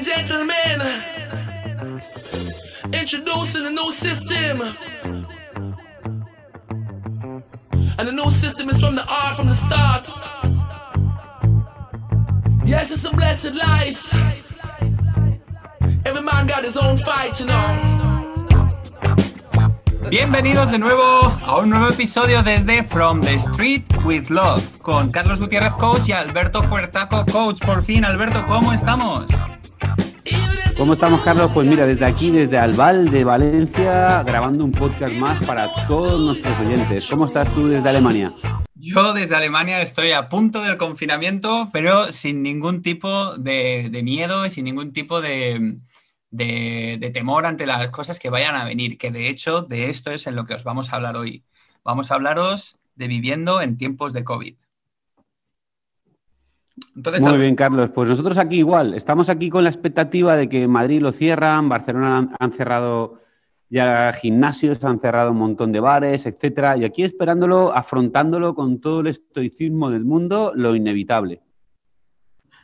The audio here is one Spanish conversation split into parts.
and gentlemen, introducing a new system. And the new system is from the art from the start. Yes, it's a blessed life. Every man got his own fight, you know. Bienvenidos de nuevo a un nuevo episodio desde From the Street with Love con Carlos Gutiérrez Coach y Alberto Fuertaco Coach. Por fin, Alberto, ¿cómo estamos? ¿Cómo estamos, Carlos? Pues mira, desde aquí, desde Albal de Valencia, grabando un podcast más para todos nuestros oyentes. ¿Cómo estás tú desde Alemania? Yo desde Alemania estoy a punto del confinamiento, pero sin ningún tipo de, miedo y sin ningún tipo de, temor ante las cosas que vayan a venir, que de hecho de esto es en lo que os vamos a hablar hoy. Vamos a hablaros de viviendo en tiempos de COVID. Muy bien, Carlos. Pues nosotros aquí igual. Estamos aquí con la expectativa de que Madrid lo cierran, Barcelona han, cerrado ya gimnasios, han cerrado un montón de bares, etcétera. Y aquí esperándolo, afrontándolo con todo el estoicismo del mundo, lo inevitable.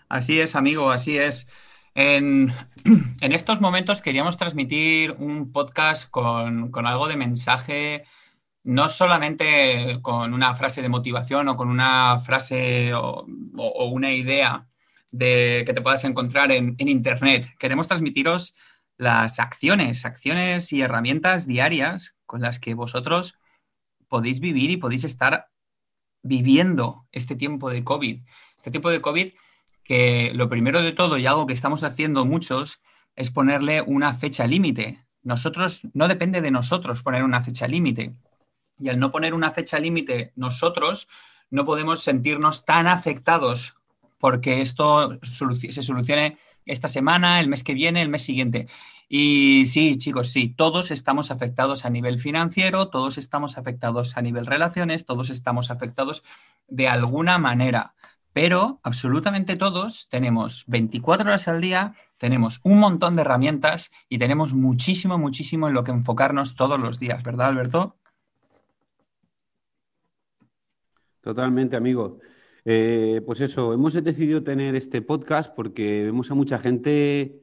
Así es, amigo, así es. En, estos momentos queríamos transmitir un podcast con, algo de mensaje, no solamente con una frase de motivación o con una frase o, una idea de, que te puedas encontrar en, en, Internet. Queremos transmitiros las acciones, acciones y herramientas diarias con las que vosotros podéis vivir y podéis estar viviendo este tiempo de COVID. Este tiempo de COVID que lo primero de todo y algo que estamos haciendo muchos es ponerle una fecha límite. Nosotros, no depende de nosotros poner una fecha límite. Y al no poner una fecha límite nosotros, no podemos sentirnos tan afectados porque esto se solucione esta semana, el mes que viene, el mes siguiente. Y sí, chicos, sí, todos estamos afectados a nivel financiero, todos estamos afectados a nivel relaciones, todos estamos afectados de alguna manera pero absolutamente todos tenemos 24 horas al día, tenemos un montón de herramientas y tenemos muchísimo, muchísimo en lo que enfocarnos todos los días, ¿verdad, Alberto? Totalmente, amigo. Eh, pues eso, hemos decidido tener este podcast porque vemos a mucha gente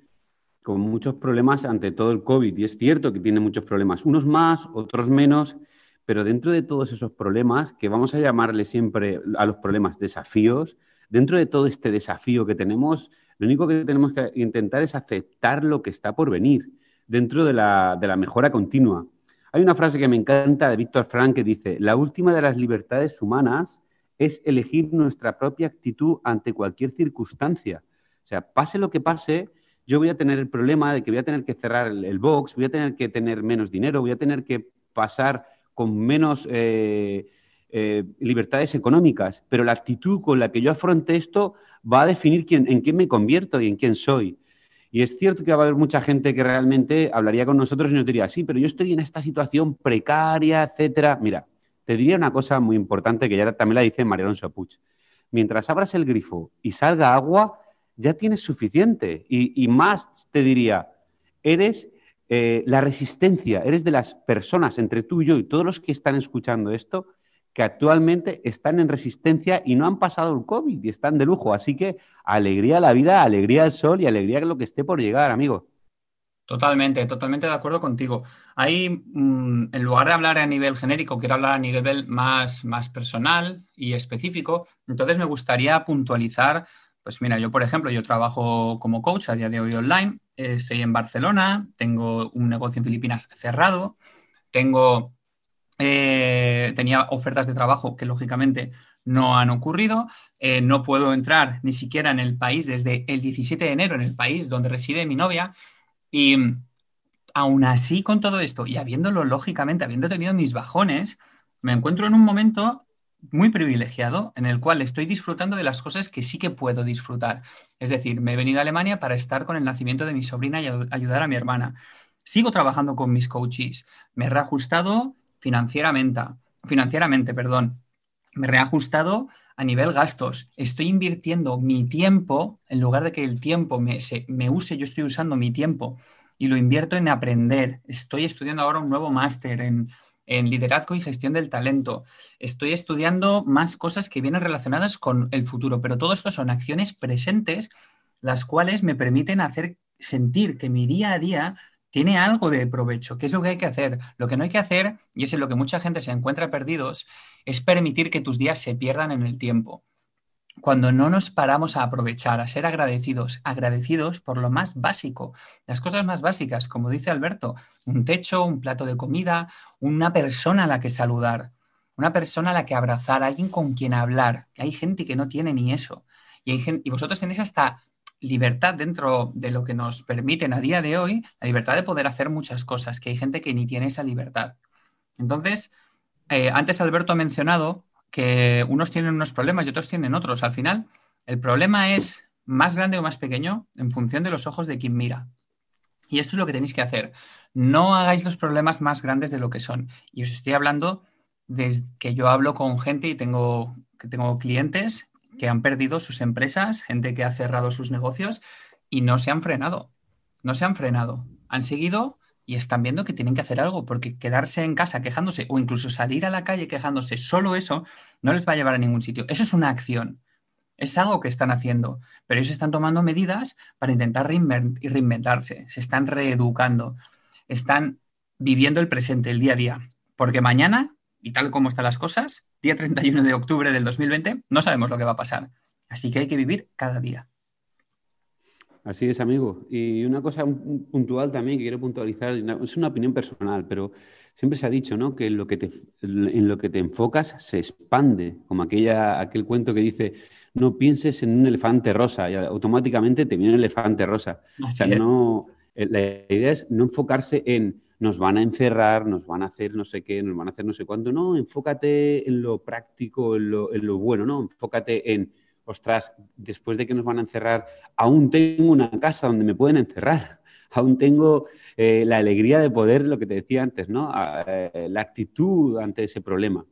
con muchos problemas ante todo el COVID. Y es cierto que tiene muchos problemas, unos más, otros menos, pero dentro de todos esos problemas, que vamos a llamarle siempre a los problemas desafíos, dentro de todo este desafío que tenemos, lo único que tenemos que intentar es aceptar lo que está por venir, dentro de la, de la mejora continua. Hay una frase que me encanta de Víctor Frank que dice, la última de las libertades humanas es elegir nuestra propia actitud ante cualquier circunstancia. O sea, pase lo que pase, yo voy a tener el problema de que voy a tener que cerrar el, box, voy a tener que tener menos dinero, voy a tener que pasar con menos eh, eh, libertades económicas, pero la actitud con la que yo afronte esto va a definir quién, en quién me convierto y en quién soy. Y es cierto que va a haber mucha gente que realmente hablaría con nosotros y nos diría, sí, pero yo estoy en esta situación precaria, etcétera. Mira, te diría una cosa muy importante que ya también la dice María Alonso Puig. Mientras abras el grifo y salga agua, ya tienes suficiente. Y, más te diría, eres eh, la resistencia, eres de las personas entre tú y yo y todos los que están escuchando esto, que actualmente están en resistencia y no han pasado el COVID y están de lujo. Así que alegría a la vida, alegría al sol y alegría a lo que esté por llegar, amigo. Totalmente, totalmente de acuerdo contigo. Ahí, mm, en lugar de hablar a nivel genérico, quiero hablar a nivel más, más personal y específico. Entonces me gustaría puntualizar pues mira, yo por ejemplo, yo trabajo como coach a día de hoy online, estoy en Barcelona, tengo un negocio en Filipinas cerrado, tengo, eh, tenía ofertas de trabajo que lógicamente no han ocurrido, eh, no puedo entrar ni siquiera en el país desde el 17 de enero, en el país donde reside mi novia, y aún así con todo esto y habiéndolo lógicamente, habiendo tenido mis bajones, me encuentro en un momento muy privilegiado en el cual estoy disfrutando de las cosas que sí que puedo disfrutar. Es decir, me he venido a Alemania para estar con el nacimiento de mi sobrina y ayudar a mi hermana. Sigo trabajando con mis coaches. Me he reajustado financieramente, financieramente, perdón. Me he reajustado a nivel gastos. Estoy invirtiendo mi tiempo, en lugar de que el tiempo me, me use, yo estoy usando mi tiempo y lo invierto en aprender. Estoy estudiando ahora un nuevo máster en en liderazgo y gestión del talento. Estoy estudiando más cosas que vienen relacionadas con el futuro, pero todo esto son acciones presentes las cuales me permiten hacer sentir que mi día a día tiene algo de provecho. ¿Qué es lo que hay que hacer? Lo que no hay que hacer, y es en lo que mucha gente se encuentra perdidos, es permitir que tus días se pierdan en el tiempo. Cuando no nos paramos a aprovechar, a ser agradecidos, agradecidos por lo más básico, las cosas más básicas, como dice Alberto, un techo, un plato de comida, una persona a la que saludar, una persona a la que abrazar, alguien con quien hablar. Hay gente que no tiene ni eso. Y, hay y vosotros tenéis hasta libertad dentro de lo que nos permiten a día de hoy, la libertad de poder hacer muchas cosas, que hay gente que ni tiene esa libertad. Entonces, eh, antes Alberto ha mencionado que unos tienen unos problemas y otros tienen otros. Al final, el problema es más grande o más pequeño en función de los ojos de quien mira. Y esto es lo que tenéis que hacer. No hagáis los problemas más grandes de lo que son. Y os estoy hablando desde que yo hablo con gente y tengo, que tengo clientes que han perdido sus empresas, gente que ha cerrado sus negocios y no se han frenado. No se han frenado. Han seguido y están viendo que tienen que hacer algo, porque quedarse en casa quejándose o incluso salir a la calle quejándose, solo eso no les va a llevar a ningún sitio. Eso es una acción. Es algo que están haciendo, pero ellos están tomando medidas para intentar reinventarse, se están reeducando, están viviendo el presente, el día a día, porque mañana y tal como están las cosas, día 31 de octubre del 2020, no sabemos lo que va a pasar. Así que hay que vivir cada día. Así es, amigo. Y una cosa puntual también que quiero puntualizar, es una opinión personal, pero siempre se ha dicho ¿no? que en lo que, te, en lo que te enfocas se expande, como aquella, aquel cuento que dice, no pienses en un elefante rosa y automáticamente te viene un elefante rosa. o sea, no, eh, la idea es no enfocarse en nos van a encerrar, nos van a hacer no sé qué, nos van a hacer no sé cuánto. No, enfócate en lo práctico, en lo, bueno, ¿no? Enfócate en, ostras, después de que nos van a encerrar, aún tengo una casa donde me pueden encerrar. Aún tengo eh, la alegría de poder, lo que te decía antes, ¿no? Eh, la actitud ante ese problema.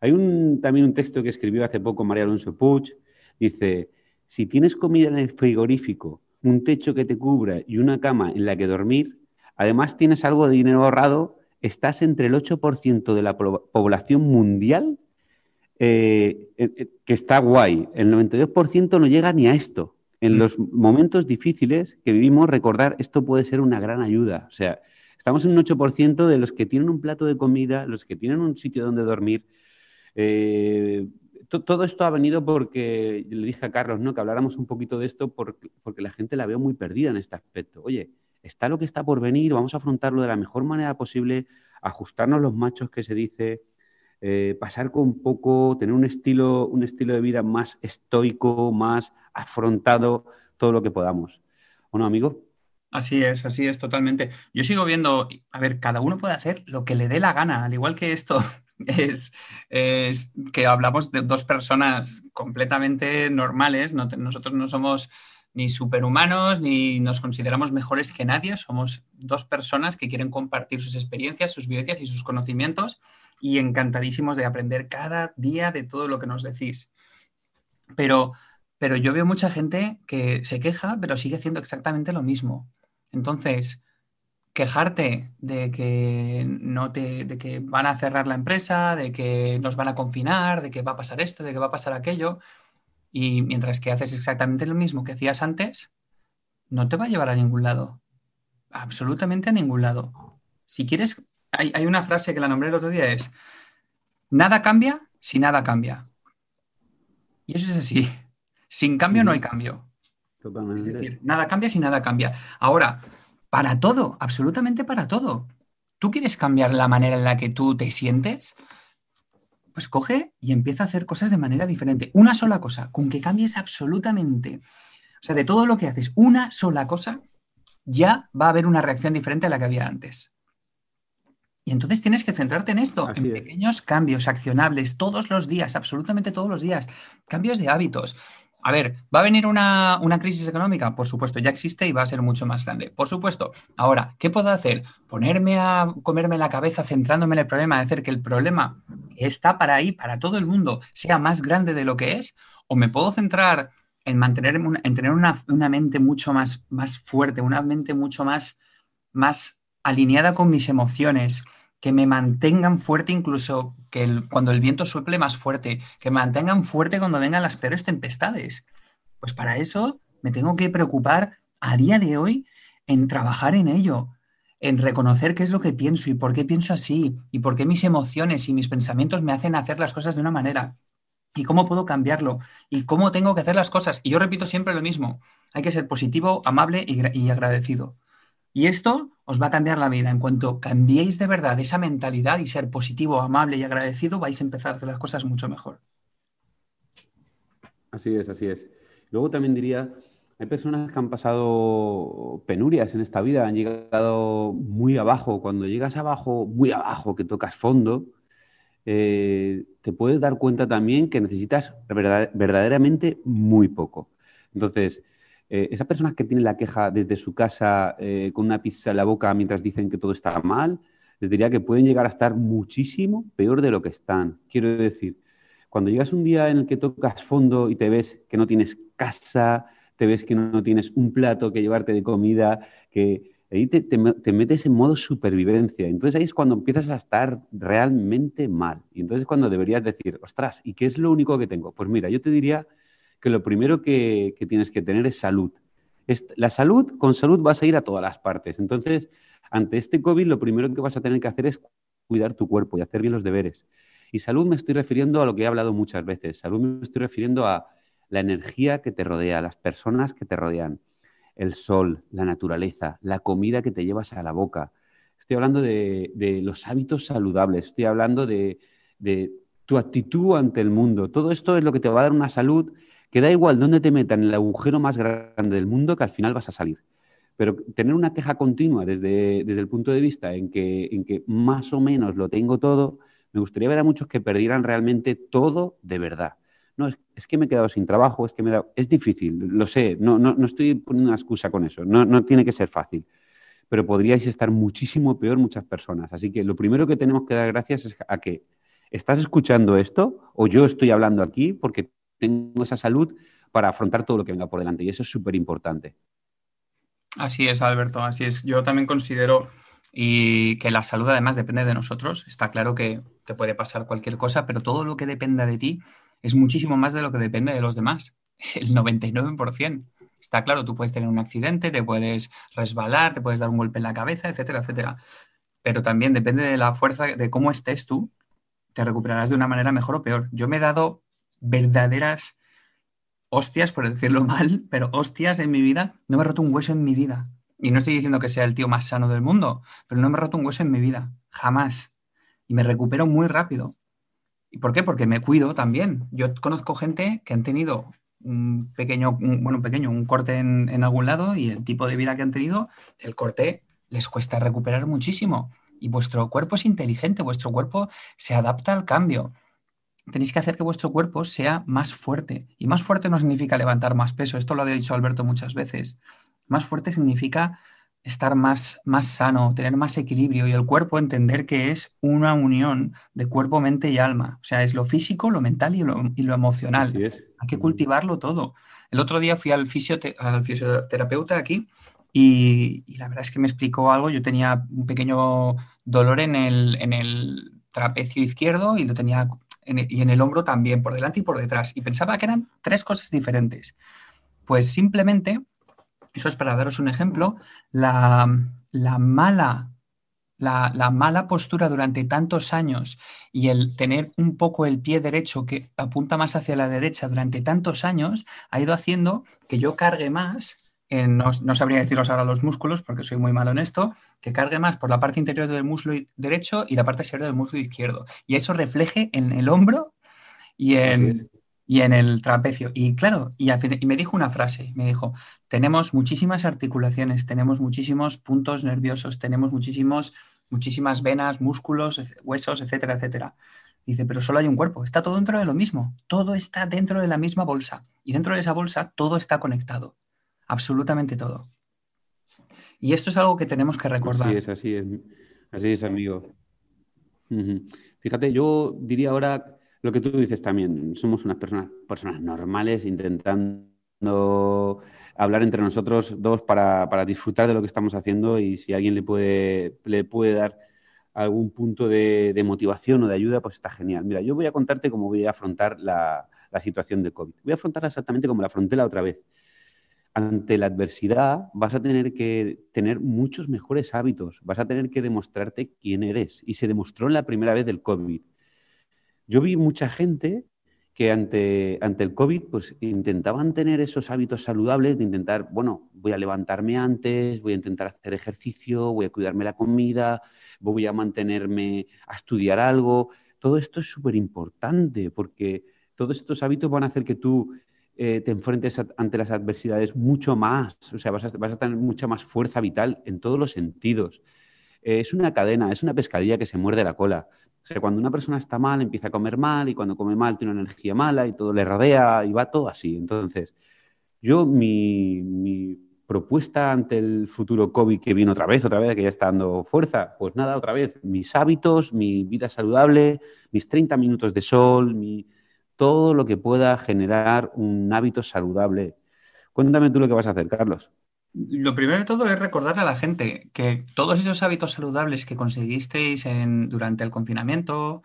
Hay un, también un texto que escribió hace poco María Alonso Puig. Dice, si tienes comida en el frigorífico, un techo que te cubra y una cama en la que dormir, Además, tienes algo de dinero ahorrado, estás entre el 8% de la población mundial, eh, eh, eh, que está guay. El 92% no llega ni a esto. En mm. los momentos difíciles que vivimos, recordar esto puede ser una gran ayuda. O sea, estamos en un 8% de los que tienen un plato de comida, los que tienen un sitio donde dormir. todo esto ha venido porque le dije a Carlos ¿no? que habláramos un poquito de esto porque, porque la gente la veo muy perdida en este aspecto. Oye, está lo que está por venir, vamos a afrontarlo de la mejor manera posible, ajustarnos los machos que se dice, eh, pasar con poco, tener un estilo, un estilo de vida más estoico, más afrontado, todo lo que podamos. ¿O no, amigo? Así es, así es, totalmente. Yo sigo viendo, a ver, cada uno puede hacer lo que le dé la gana, al igual que esto es, es que hablamos de dos personas completamente normales, nosotros no somos ni superhumanos, ni nos consideramos mejores que nadie. Somos dos personas que quieren compartir sus experiencias, sus vivencias y sus conocimientos y encantadísimos de aprender cada día de todo lo que nos decís. Pero, pero yo veo mucha gente que se queja, pero sigue haciendo exactamente lo mismo. Entonces, quejarte de que no te, de que van a cerrar la empresa, de que nos van a confinar, de que va a pasar esto, de que va a pasar aquello, y mientras que haces exactamente lo mismo que hacías antes, no te va a llevar a ningún lado. Absolutamente a ningún lado. Si quieres, hay, una frase que la nombré el otro día, es, nada cambia si nada cambia. Y eso es así. Sin cambio no hay cambio. Totalmente. Es decir, nada cambia si nada cambia. Ahora, para todo, absolutamente para todo. ¿Tú quieres cambiar la manera en la que tú te sientes? Pues coge y empieza a hacer cosas de manera diferente. Una sola cosa, con que cambies absolutamente, o sea, de todo lo que haces, una sola cosa, ya va a haber una reacción diferente a la que había antes. Y entonces tienes que centrarte en esto, en pequeños cambios accionables todos los días, absolutamente todos los días, cambios de hábitos. A ver, ¿va a venir una, crisis económica? Por supuesto, ya existe y va a ser mucho más grande. Por supuesto. Ahora, ¿qué puedo hacer? ¿Ponerme a comerme la cabeza centrándome en el problema, hacer que el problema está para ahí, para todo el mundo, sea más grande de lo que es? ¿O me puedo centrar en mantener, en tener una, mente mucho más, más fuerte, una mente mucho más, más alineada con mis emociones, que me mantengan fuerte incluso que cuando el viento suple más fuerte, que me mantengan fuerte cuando vengan las peores tempestades. Pues para eso me tengo que preocupar a día de hoy en trabajar en ello, en reconocer qué es lo que pienso y por qué pienso así, y por qué mis emociones y mis pensamientos me hacen hacer las cosas de una manera, y cómo puedo cambiarlo, y cómo tengo que hacer las cosas. Y yo repito siempre lo mismo, hay que ser positivo, amable y, agradecido. Y esto os va a cambiar la vida. En cuanto cambiéis de verdad esa mentalidad y ser positivo, amable y agradecido, vais a empezar a hacer las cosas mucho mejor. Así es, así es. Luego también diría hay personas que han pasado penurias en esta vida, han llegado muy abajo. Cuando llegas abajo, muy abajo, que tocas fondo, eh, te puedes dar cuenta también que necesitas verdaderamente muy poco. Entonces, eh, esas personas que tienen la queja desde su casa eh, con una pizza en la boca mientras dicen que todo está mal, les diría que pueden llegar a estar muchísimo peor de lo que están. Quiero decir, cuando llegas un día en el que tocas fondo y te ves que no tienes casa, te ves que no tienes un plato que llevarte de comida, que ahí te, metes en modo supervivencia. Entonces ahí es cuando empiezas a estar realmente mal. Y entonces es cuando deberías decir, ostras, ¿y qué es lo único que tengo? Pues mira, yo te diría que lo primero que, tienes que tener es salud. la salud, con salud vas a ir a todas las partes. Entonces, ante este COVID, lo primero que vas a tener que hacer es cuidar tu cuerpo y hacer bien los deberes. Y salud me estoy refiriendo a lo que he hablado muchas veces. Salud me estoy refiriendo a la energía que te rodea, las personas que te rodean, el sol, la naturaleza, la comida que te llevas a la boca. Estoy hablando de, los hábitos saludables, estoy hablando de, tu actitud ante el mundo. Todo esto es lo que te va a dar una salud que da igual dónde te metan el agujero más grande del mundo, que al final vas a salir. Pero tener una queja continua desde, desde el punto de vista en que, en que más o menos lo tengo todo, me gustaría ver a muchos que perdieran realmente todo de verdad no, es, que me he quedado sin trabajo, es que me Es difícil, lo sé, no, no, estoy poniendo una excusa con eso, no, no tiene que ser fácil, pero podríais estar muchísimo peor muchas personas. Así que lo primero que tenemos que dar gracias es a que estás escuchando esto o yo estoy hablando aquí porque tengo esa salud para afrontar todo lo que venga por delante y eso es súper importante. Así es, Alberto, así es. Yo también considero y que la salud además depende de nosotros. Está claro que te puede pasar cualquier cosa, pero todo lo que dependa de ti es muchísimo más de lo que depende de los demás. Es el 99%. Está claro, tú puedes tener un accidente, te puedes resbalar, te puedes dar un golpe en la cabeza, etcétera, etcétera. Pero también depende de la fuerza, de cómo estés tú, te recuperarás de una manera mejor o peor. Yo me he dado verdaderas hostias, por decirlo mal, pero hostias en mi vida. No me he roto un hueso en mi vida. Y no estoy diciendo que sea el tío más sano del mundo, pero no me he roto un hueso en mi vida. Jamás. Y me recupero muy rápido. ¿Y por qué? Porque me cuido también. Yo conozco gente que han tenido un pequeño, bueno, un pequeño, un corte en, algún lado y el tipo de vida que han tenido, el corte les cuesta recuperar muchísimo. Y vuestro cuerpo es inteligente, vuestro cuerpo se adapta al cambio. Tenéis que hacer que vuestro cuerpo sea más fuerte. Y más fuerte no significa levantar más peso, esto lo ha dicho Alberto muchas veces. Más fuerte significa estar más, más sano, tener más equilibrio y el cuerpo entender que es una unión de cuerpo, mente y alma. O sea, es lo físico, lo mental y lo, emocional. Hay que cultivarlo todo. El otro día fui al, al fisioterapeuta aquí y, la verdad es que me explicó algo. Yo tenía un pequeño dolor en el, en el trapecio izquierdo y lo tenía y en el hombro también, por delante y por detrás. Y pensaba que eran tres cosas diferentes. Pues simplemente eso es para daros un ejemplo, la, mala la, mala postura durante tantos años y el tener un poco el pie derecho que apunta más hacia la derecha durante tantos años ha ido haciendo que yo cargue más, no, no, sabría deciros ahora los músculos porque soy muy malo en esto, que cargue más por la parte interior del muslo derecho y la parte exterior del muslo izquierdo. Y eso refleje en el hombro y en, y en el trapecio. Y claro, y, me dijo una frase, me dijo, tenemos muchísimas articulaciones, tenemos muchísimos puntos nerviosos, tenemos muchísimos, muchísimas venas, músculos, huesos, etcétera, etcétera. Dice, pero solo hay un cuerpo, está todo dentro de lo mismo, todo está dentro de la misma bolsa. Y dentro de esa bolsa todo está conectado, absolutamente todo. Y esto es algo que tenemos que recordar. Así es, así es, así es, amigo. Fíjate, yo diría ahora lo que tú dices también, somos unas personas, personas normales intentando hablar entre nosotros dos para, disfrutar de lo que estamos haciendo y si alguien le puede, le puede dar algún punto de, motivación o de ayuda, pues está genial. Mira, yo voy a contarte cómo voy a afrontar la, situación de COVID. Voy a afrontarla exactamente como la afronté la otra vez. Ante la adversidad vas a tener que tener muchos mejores hábitos, vas a tener que demostrarte quién eres. Y se demostró en la primera vez del COVID. Yo vi mucha gente que ante, ante el COVID pues intentaban tener esos hábitos saludables de intentar, bueno, voy a levantarme antes, voy a intentar hacer ejercicio, voy a cuidarme la comida, voy a mantenerme a estudiar algo. Todo esto es súper importante porque todos estos hábitos van a hacer que tú eh, te enfrentes ante las adversidades mucho más, o sea, vas a, tener mucha más fuerza vital en todos los sentidos. Eh, es una cadena, es una pescadilla que se muerde la cola. O sea, cuando una persona está mal, empieza a comer mal y cuando come mal tiene una energía mala y todo le rodea y va todo así. Entonces, yo mi, propuesta ante el futuro COVID que viene otra vez, otra vez, que ya está dando fuerza, pues nada, otra vez, mis hábitos, mi vida saludable, mis 30 minutos de sol, mi, todo lo que pueda generar un hábito saludable. Cuéntame tú lo que vas a hacer, Carlos. Lo primero de todo es recordarle a la gente que todos esos hábitos saludables que conseguisteis durante el confinamiento,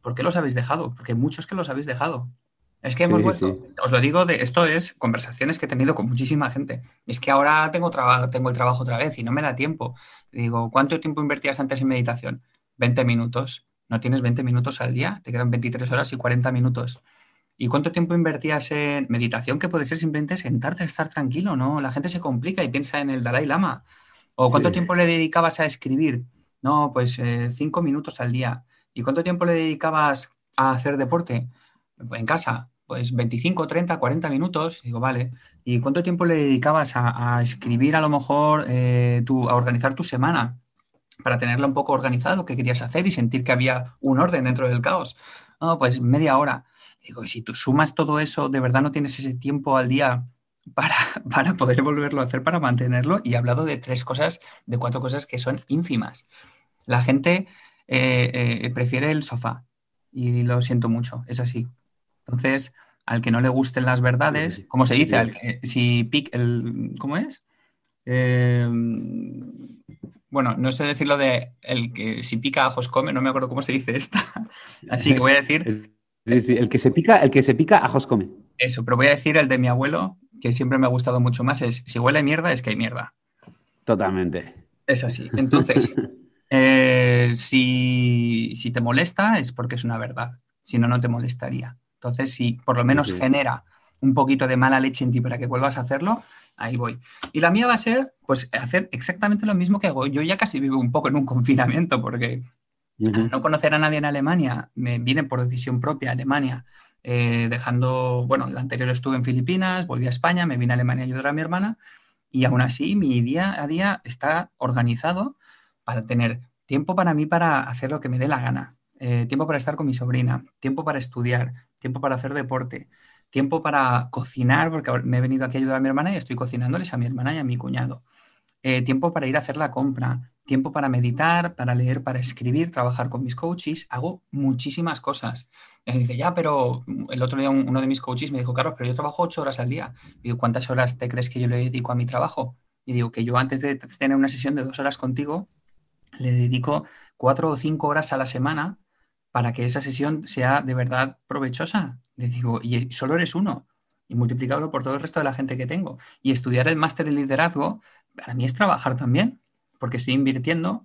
¿por qué los habéis dejado? Porque muchos que los habéis dejado. Es que hemos vuelto, os lo digo, de, esto es conversaciones que he tenido con muchísima gente. Es que ahora tengo, tengo el trabajo otra vez y no me da tiempo. Digo, ¿cuánto tiempo invertías antes en meditación? 20 minutos no tienes 20 minutos al día, te quedan 23 horas y 40 minutos. ¿Y cuánto tiempo invertías en meditación? Que puede ser simplemente sentarte a estar tranquilo, ¿no? La gente se complica y piensa en el Dalai Lama. ¿O cuánto tiempo le dedicabas a escribir? No, pues eh, cinco minutos al día. ¿Y cuánto tiempo le dedicabas a hacer deporte? En casa, pues 25, 30, 40 minutos. Digo, vale. ¿Y cuánto tiempo le dedicabas a, escribir a lo mejor, eh, a organizar tu semana? Para tenerla un poco organizada, lo que querías hacer y sentir que había un orden dentro del caos. No, pues media hora. Digo, si tú sumas todo eso, de verdad no tienes ese tiempo al día para, para poder volverlo a hacer, para mantenerlo. Y he hablado de tres cosas, de cuatro cosas que son ínfimas. La gente eh, eh, prefiere el sofá y lo siento mucho, es así. Entonces, al que no le gusten las verdades, como se dice, al si pic, el, ¿cómo es? Eh, bueno, no sé decirlo de el que si pica ajos come, no me acuerdo cómo se dice esta. Así que voy a decir. Sí, sí, el que se pica, el que se pica ajos come. Eso, pero voy a decir el de mi abuelo, que siempre me ha gustado mucho más, es si huele mierda, es que hay mierda. Totalmente. Es así. Entonces, eh, si, te molesta, es porque es una verdad. Si no, no te molestaría. Entonces, si por lo menos genera un poquito de mala leche en ti para que vuelvas a hacerlo, ahí voy. Y la mía va a ser, pues, hacer exactamente lo mismo que hago. Yo ya casi vivo un poco en un confinamiento porque no conocer a nadie en Alemania, me vine por decisión propia a Alemania, eh, dejando, bueno, el anterior estuve en Filipinas, volví a España, me vine a Alemania a ayudar a mi hermana y aún así mi día a día está organizado para tener tiempo para mí para hacer lo que me dé la gana, eh, tiempo para estar con mi sobrina, tiempo para estudiar, tiempo para hacer deporte, tiempo para cocinar, porque me he venido aquí a ayudar a mi hermana y estoy cocinándoles a mi hermana y a mi cuñado. Eh, tiempo para ir a hacer la compra, tiempo para meditar, para leer, para escribir, trabajar con mis coaches. Hago muchísimas cosas. Y dice, ya, pero el otro día uno de mis coaches me dijo, Carlos, pero yo trabajo ocho horas al día. Y digo, ¿cuántas horas te crees que yo le dedico a mi trabajo? Y digo, que yo antes de tener una sesión de dos horas contigo, le dedico cuatro o cinco horas a la semana para que esa sesión sea de verdad provechosa. Le digo, y solo eres uno, y multiplicarlo por todo el resto de la gente que tengo. Y estudiar el máster de liderazgo, para mí es trabajar también, porque estoy invirtiendo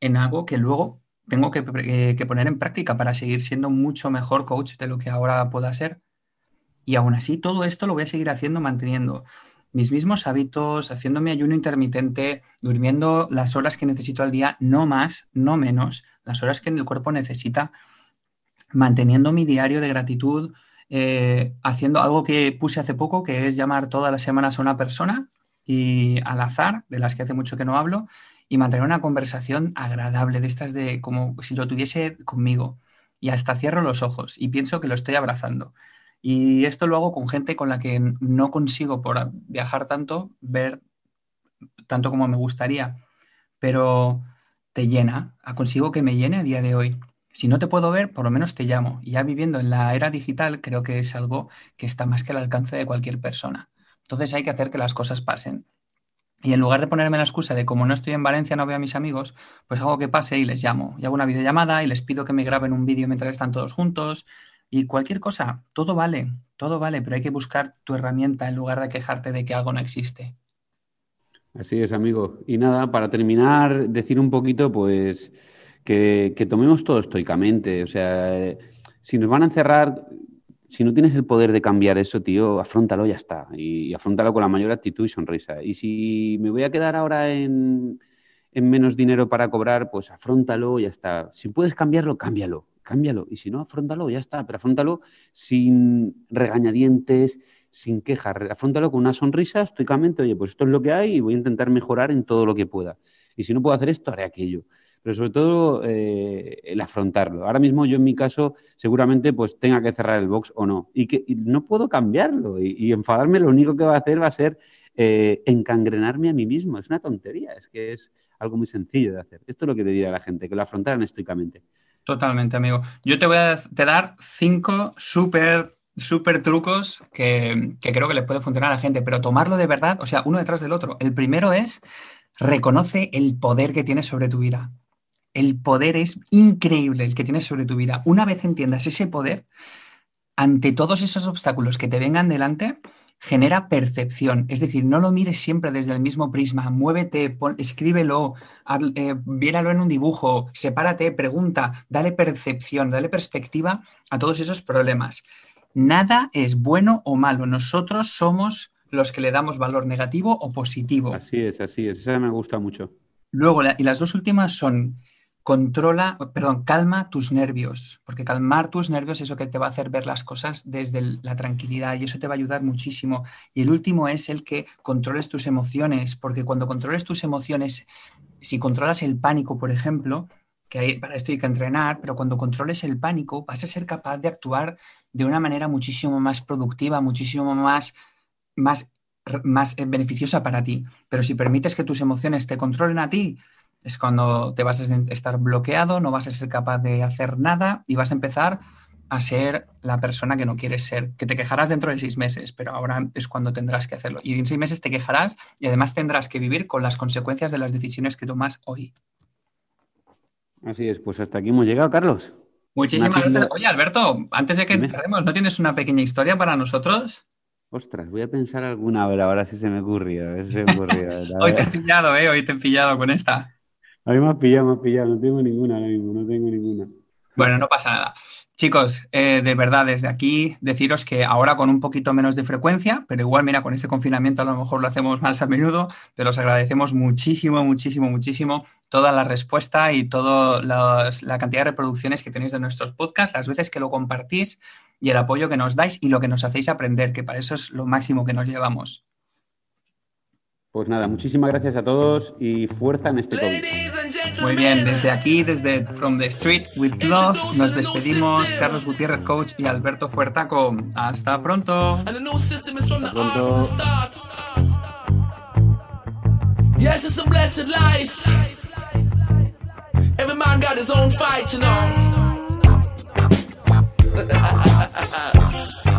en algo que luego tengo que, eh, que, poner en práctica para seguir siendo mucho mejor coach de lo que ahora pueda ser. Y aún así, todo esto lo voy a seguir haciendo, manteniendo mis mismos hábitos, haciendo mi ayuno intermitente, durmiendo las horas que necesito al día, no más, no menos, las horas que el cuerpo necesita, manteniendo mi diario de gratitud, eh, haciendo algo que puse hace poco, que es llamar todas las semanas a una persona y al azar, de las que hace mucho que no hablo, y mantener una conversación agradable, de estas de como si lo tuviese conmigo. Y hasta cierro los ojos y pienso que lo estoy abrazando. Y esto lo hago con gente con la que no consigo por viajar tanto, ver tanto como me gustaría, pero te llena, consigo que me llene a día de hoy. Si no te puedo ver, por lo menos te llamo. Y ya viviendo en la era digital, creo que es algo que está más que al alcance de cualquier persona. Entonces hay que hacer que las cosas pasen. Y en lugar de ponerme la excusa de como no estoy en Valencia, no veo a mis amigos, pues hago que pase y les llamo. Y hago una videollamada y les pido que me graben un vídeo mientras están todos juntos Y cualquier cosa, todo vale, todo vale, pero hay que buscar tu herramienta en lugar de quejarte de que algo no existe. Así es, amigo. Y nada, para terminar, decir un poquito, pues, que, tomemos todo estoicamente. O sea, si nos van a encerrar, si no tienes el poder de cambiar eso, tío, afrontalo, ya está. Y, y afrontalo con la mayor actitud y sonrisa. Y si me voy a quedar ahora en, en menos dinero para cobrar, pues afrontalo, ya está. Si puedes cambiarlo, cámbialo cámbialo. Y si no, afrontalo, ya está. Pero afrontalo sin regañadientes, sin quejas. Afrontalo con una sonrisa, estoicamente, oye, pues esto es lo que hay y voy a intentar mejorar en todo lo que pueda. Y si no puedo hacer esto, haré aquello. Pero sobre todo eh, el afrontarlo. Ahora mismo yo en mi caso seguramente pues tenga que cerrar el box o no. Y que no puedo cambiarlo. Y, enfadarme lo único que va a hacer va a ser eh, encangrenarme a mí mismo. Es una tontería. Es que es algo muy sencillo de hacer. Esto es lo que le diría a la gente, que lo afrontaran estoicamente. Totalmente, amigo. Yo te voy a dar cinco súper, súper trucos que, que creo que le puede funcionar a la gente, pero tomarlo de verdad, o sea, uno detrás del otro. El primero es, reconoce el poder que tienes sobre tu vida. El poder es increíble el que tienes sobre tu vida. Una vez entiendas ese poder, ante todos esos obstáculos que te vengan delante, genera percepción. Es decir, no lo mires siempre desde el mismo prisma, muévete, escríbelo, eh, viéralo en un dibujo, sepárate, pregunta, dale percepción, dale perspectiva a todos esos problemas. Nada es bueno o malo, nosotros somos los que le damos valor negativo o positivo. Así es, así es, esa me gusta mucho. Luego, y las dos últimas son controla, perdón, calma tus nervios, porque calmar tus nervios es lo que te va a hacer ver las cosas desde la tranquilidad y eso te va a ayudar muchísimo. Y el último es el que controles tus emociones, porque cuando controles tus emociones, si controlas el pánico, por ejemplo, que para esto hay que entrenar, pero cuando controles el pánico vas a ser capaz de actuar de una manera muchísimo más productiva, muchísimo más, más, más eh, beneficiosa para ti. Pero si permites que tus emociones te controlen a ti, es cuando te vas a estar bloqueado, no vas a ser capaz de hacer nada y vas a empezar a ser la persona que no quieres ser, que te quejarás dentro de seis meses, pero ahora es cuando tendrás que hacerlo. Y en seis meses te quejarás y además tendrás que vivir con las consecuencias de las decisiones que tomas hoy. Así es, pues hasta aquí hemos llegado, Carlos. Muchísimas gracias. Oye, Alberto, antes de que cerremos, ¿no tienes una pequeña historia para nosotros? Ostras, voy a pensar alguna, a ver, ahora sí se me ocurrió. hoy te he pillado, ¿eh? Hoy te he pillado con esta. A mí me has pillado, me has pillado. No tengo ninguna mismo, no tengo ninguna. Bueno, no pasa nada. Chicos, eh, de verdad, desde aquí deciros que ahora con un poquito menos de frecuencia, pero igual, mira, con este confinamiento a lo mejor lo hacemos más a menudo, pero os agradecemos muchísimo, muchísimo, muchísimo toda la respuesta y toda la cantidad de reproducciones que tenéis de nuestros podcasts, las veces que lo compartís y el apoyo que nos dais y lo que nos hacéis aprender, que para eso es lo máximo que nos llevamos. Pues nada, muchísimas gracias a todos y fuerza en este COVID. Muy bien, desde aquí, desde From the Street with Love, nos despedimos Carlos Gutiérrez, coach, y Alberto Fuertaco. Hasta pronto. Hasta pronto. Yes, it's a blessed life. Every man got his own fight, you know.